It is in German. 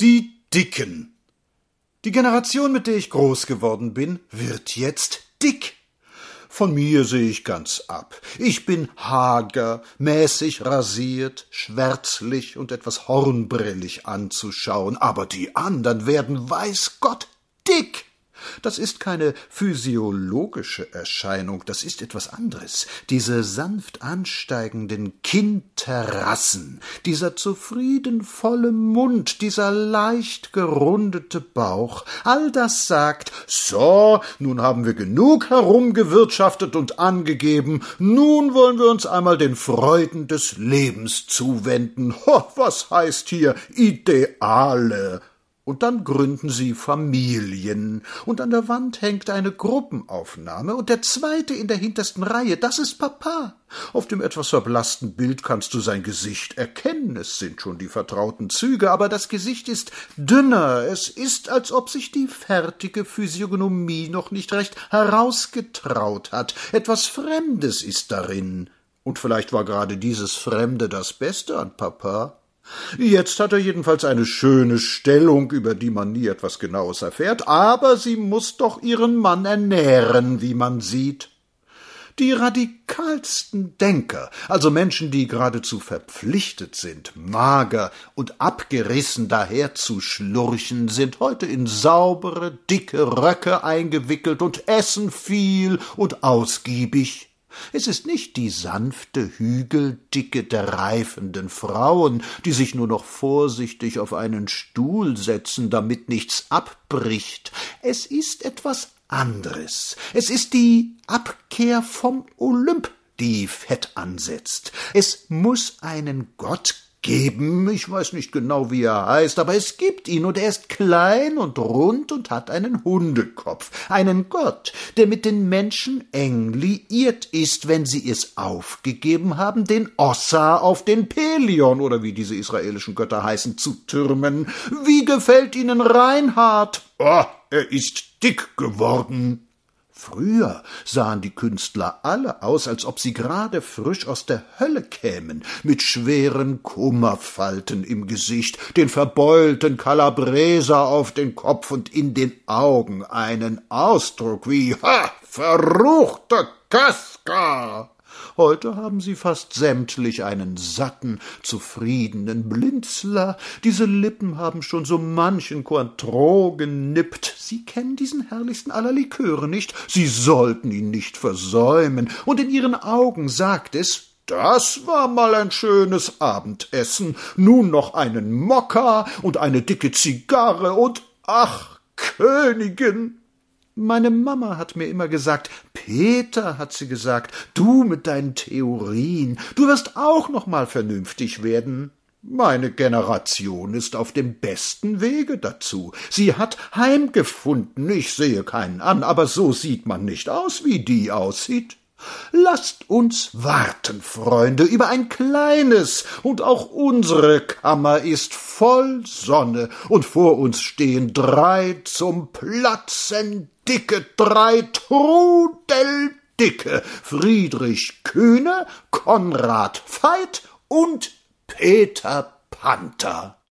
Die Dicken. Die Generation, mit der ich groß geworden bin, wird jetzt dick. Von mir sehe ich ganz ab. Ich bin hager, mäßig rasiert, schwärzlich und etwas hornbrillig anzuschauen, aber die anderen werden, weiß Gott, dick. Das ist keine physiologische Erscheinung, das ist etwas anderes. Diese sanft ansteigenden Kinnterrassen, dieser zufriedenvolle Mund, dieser leicht gerundete Bauch, all das sagt, so, nun haben wir genug herumgewirtschaftet und angegeben, nun wollen wir uns einmal den Freuden des Lebens zuwenden. Ho, was heißt hier Ideale? Und dann gründen sie Familien, und an der Wand hängt eine Gruppenaufnahme, und der zweite in der hintersten Reihe, das ist Papa. Auf dem etwas verblassten Bild kannst du sein Gesicht erkennen, es sind schon die vertrauten Züge, aber das Gesicht ist dünner, es ist, als ob sich die fertige Physiognomie noch nicht recht herausgetraut hat, etwas Fremdes ist darin. Und vielleicht war gerade dieses Fremde das Beste an Papa. Jetzt hat er jedenfalls eine schöne Stellung, über die man nie etwas Genaues erfährt, aber sie muss doch ihren Mann ernähren, wie man sieht. Die radikalsten Denker, also Menschen, die geradezu verpflichtet sind, mager und abgerissen daherzuschlurchen, sind heute in saubere, dicke Röcke eingewickelt und essen viel und ausgiebig. Es ist nicht die sanfte Hügeldicke der reifenden Frauen, die sich nur noch vorsichtig auf einen Stuhl setzen, damit nichts abbricht. Es ist etwas anderes. Es ist die Abkehr vom Olymp, die Fett ansetzt. Es muss einen Gott geben. Ich weiß nicht genau, wie er heißt, aber es gibt ihn, und er ist klein und rund und hat einen Hundekopf, einen Gott, der mit den Menschen eng liiert ist, wenn sie es aufgegeben haben, den Ossa auf den Pelion, oder wie diese israelischen Götter heißen, zu türmen. Wie gefällt Ihnen Reinhard? Oh, er ist dick geworden. Früher sahen die Künstler alle aus, als ob sie gerade frisch aus der Hölle kämen, mit schweren Kummerfalten im Gesicht, den verbeulten Kalabreser auf den Kopf und in den Augen einen Ausdruck wie Ha, verruchter Kaska. Heute haben sie fast sämtlich einen satten, zufriedenen Blinzler. Diese Lippen haben schon so manchen Cointreau genippt. Sie kennen diesen herrlichsten aller Liköre nicht. Sie sollten ihn nicht versäumen. Und in ihren Augen sagt es, das war mal ein schönes Abendessen. Nun noch einen Mokka und eine dicke Zigarre und ach, Königin. Meine Mama hat mir immer gesagt, Peter, hat sie gesagt, du mit deinen Theorien, du wirst auch noch mal vernünftig werden. Meine Generation ist auf dem besten Wege dazu. Sie hat heimgefunden. Ich sehe keinen an, aber so sieht man nicht aus, wie die aussieht. Lasst uns warten, Freunde, über ein kleines, und auch unsere Kammer ist voll Sonne, und vor uns stehen drei zum Platzen dicke, drei Trudel dicke, Friedrich Kühne, Konrad Veit und Peter Panther.